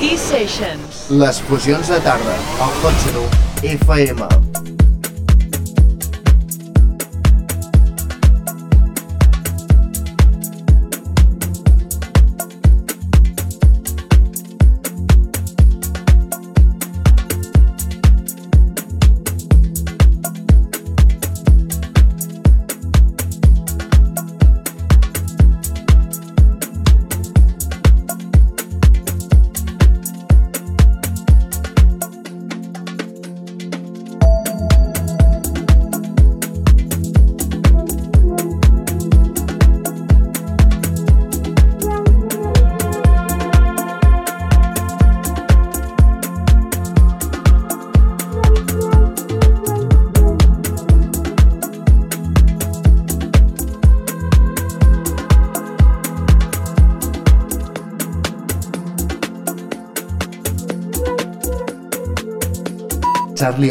T-Sessions. Les fusions de tarda, al Hot FM.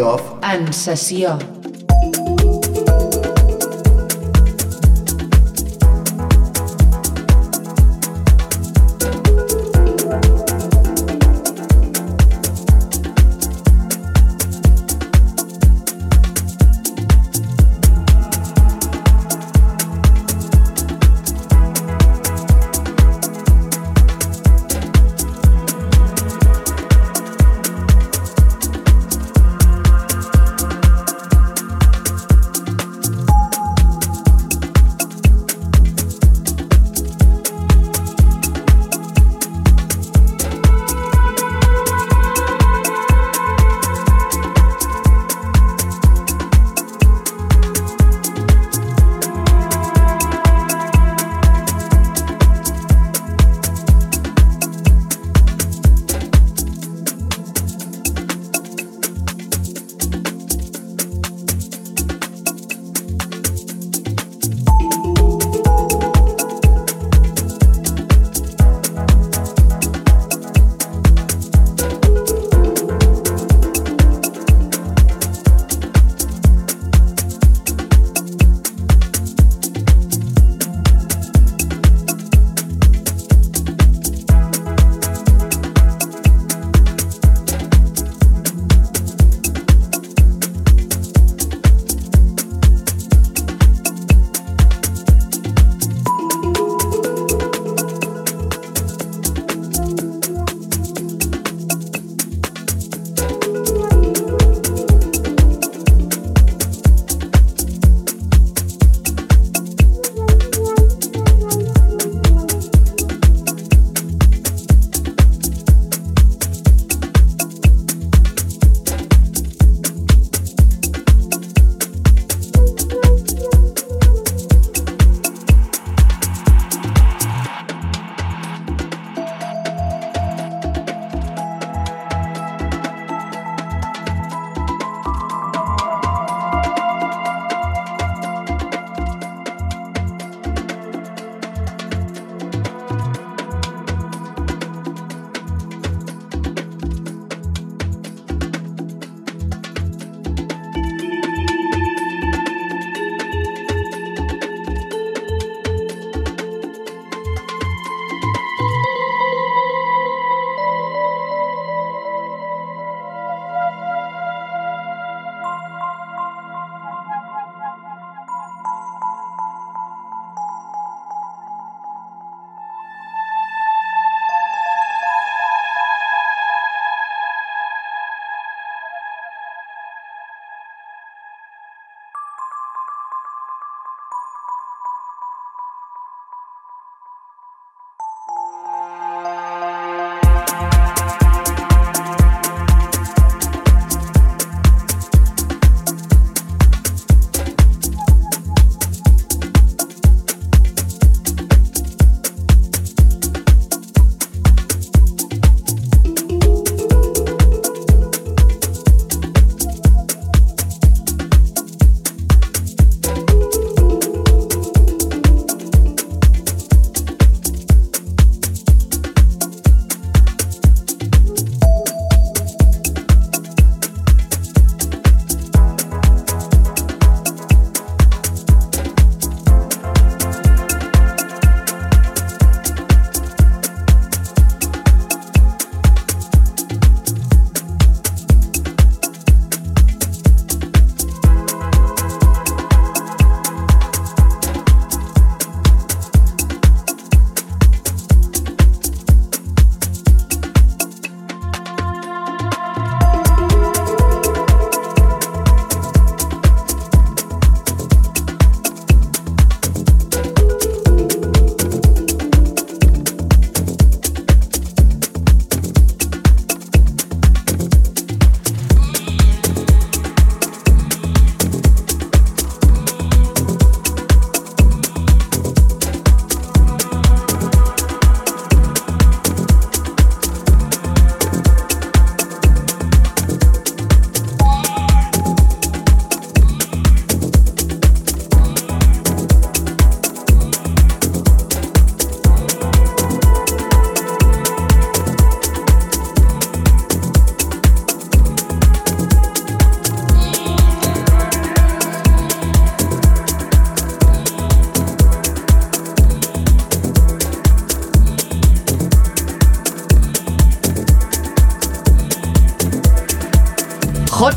Off En sessió.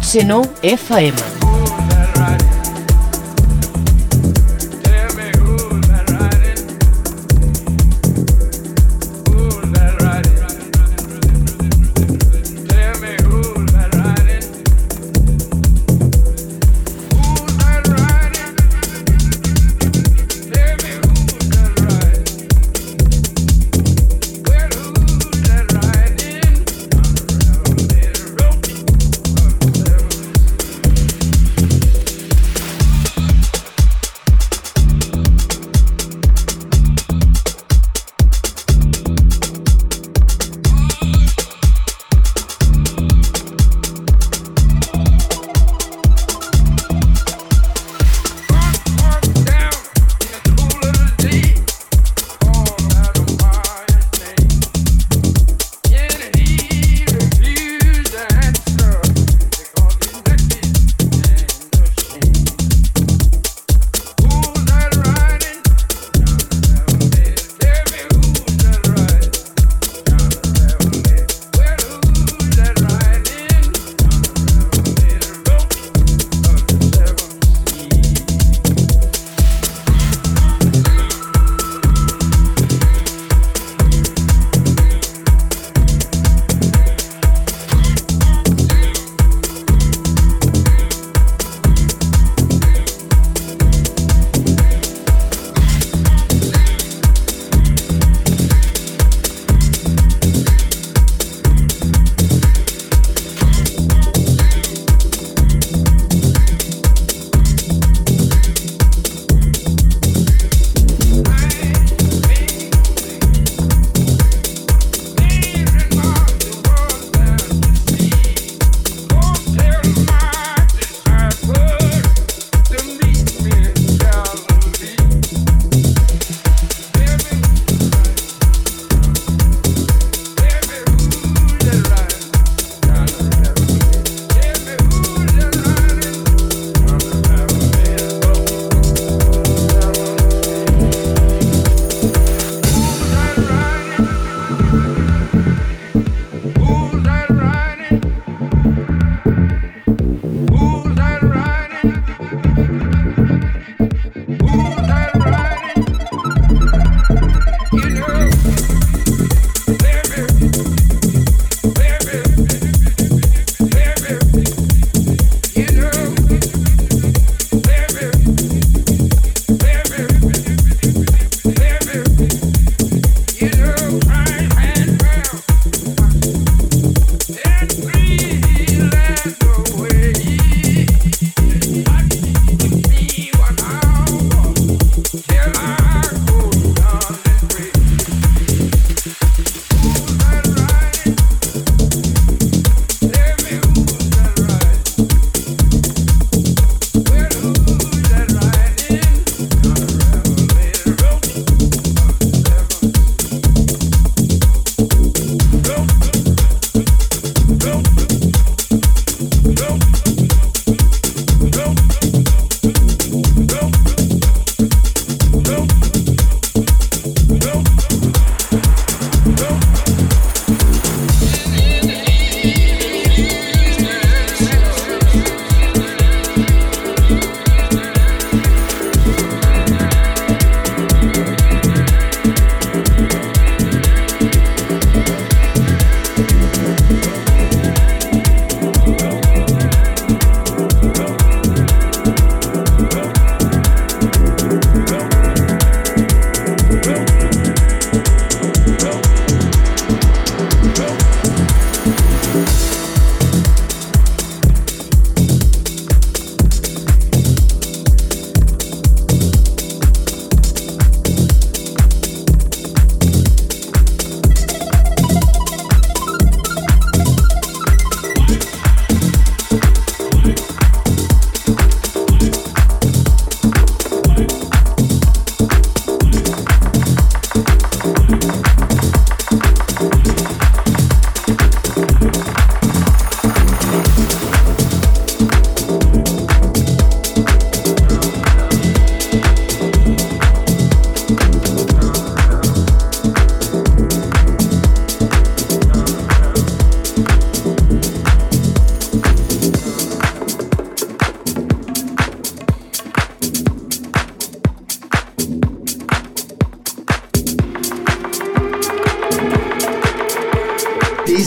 Hot Seno FM.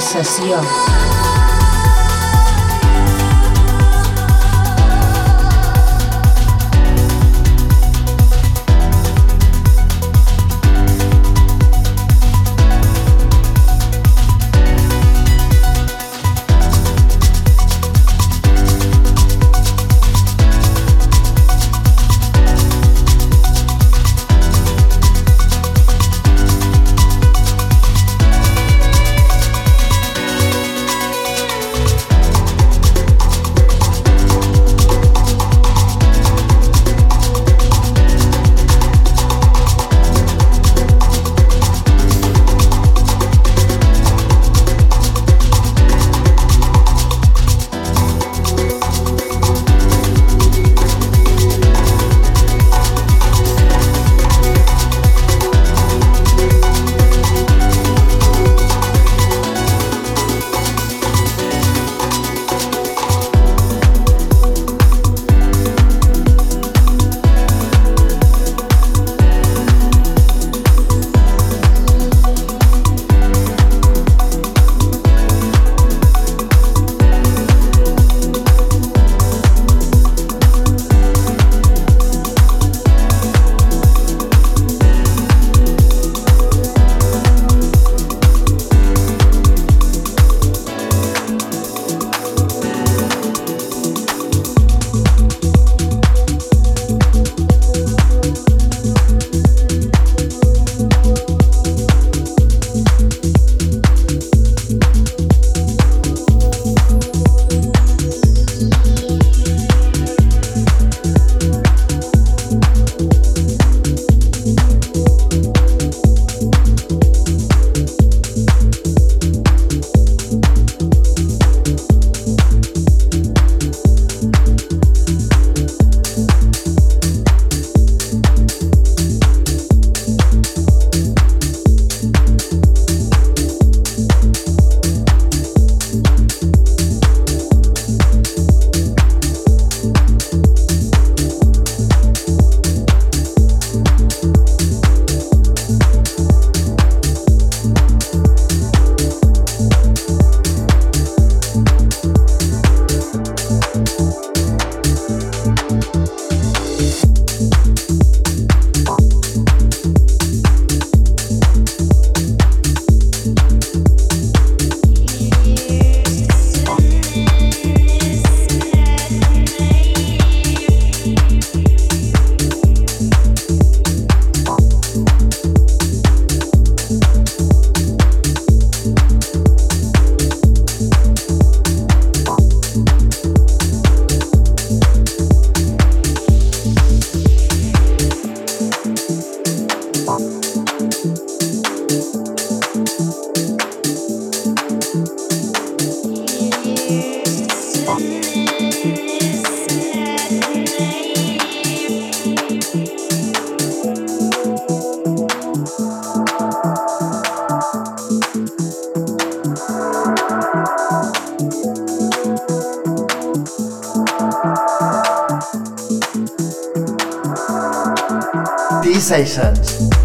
Off. En sessió.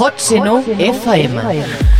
Hot Seno FM. Baila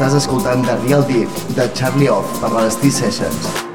Estàs escoltant The Real Deep de Charlie Off per les T-Sessions. Sessions,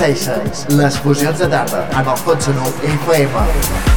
les fusions de tarda, el Hot Sonu FM.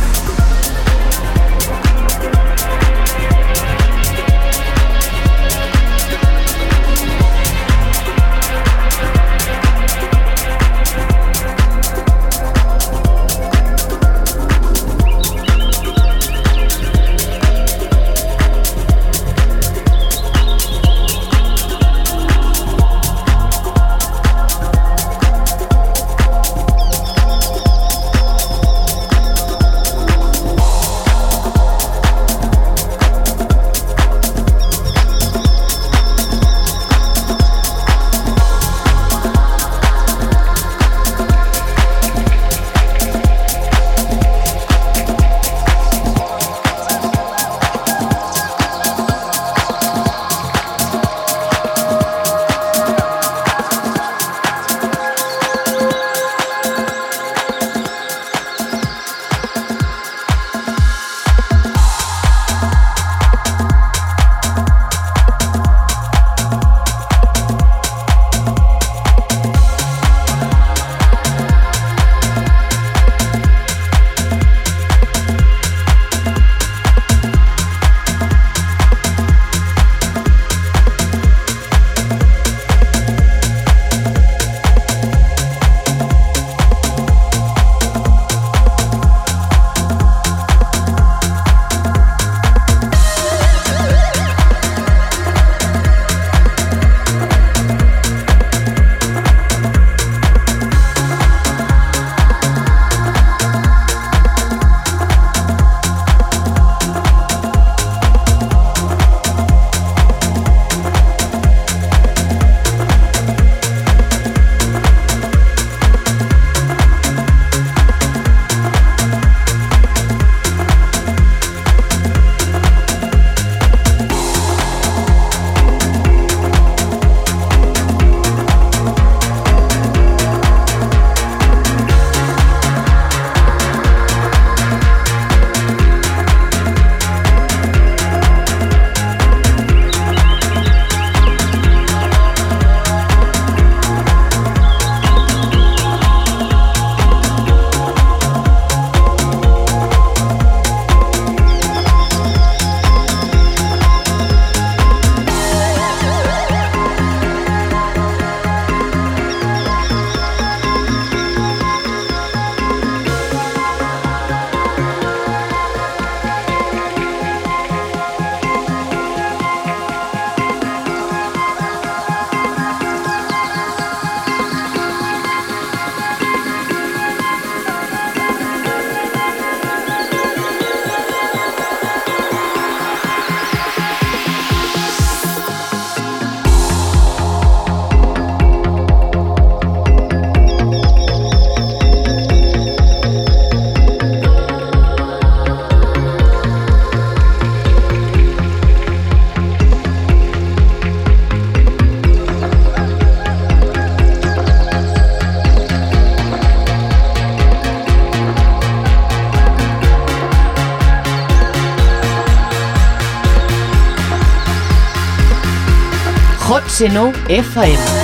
Hot Seno FM.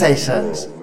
sessions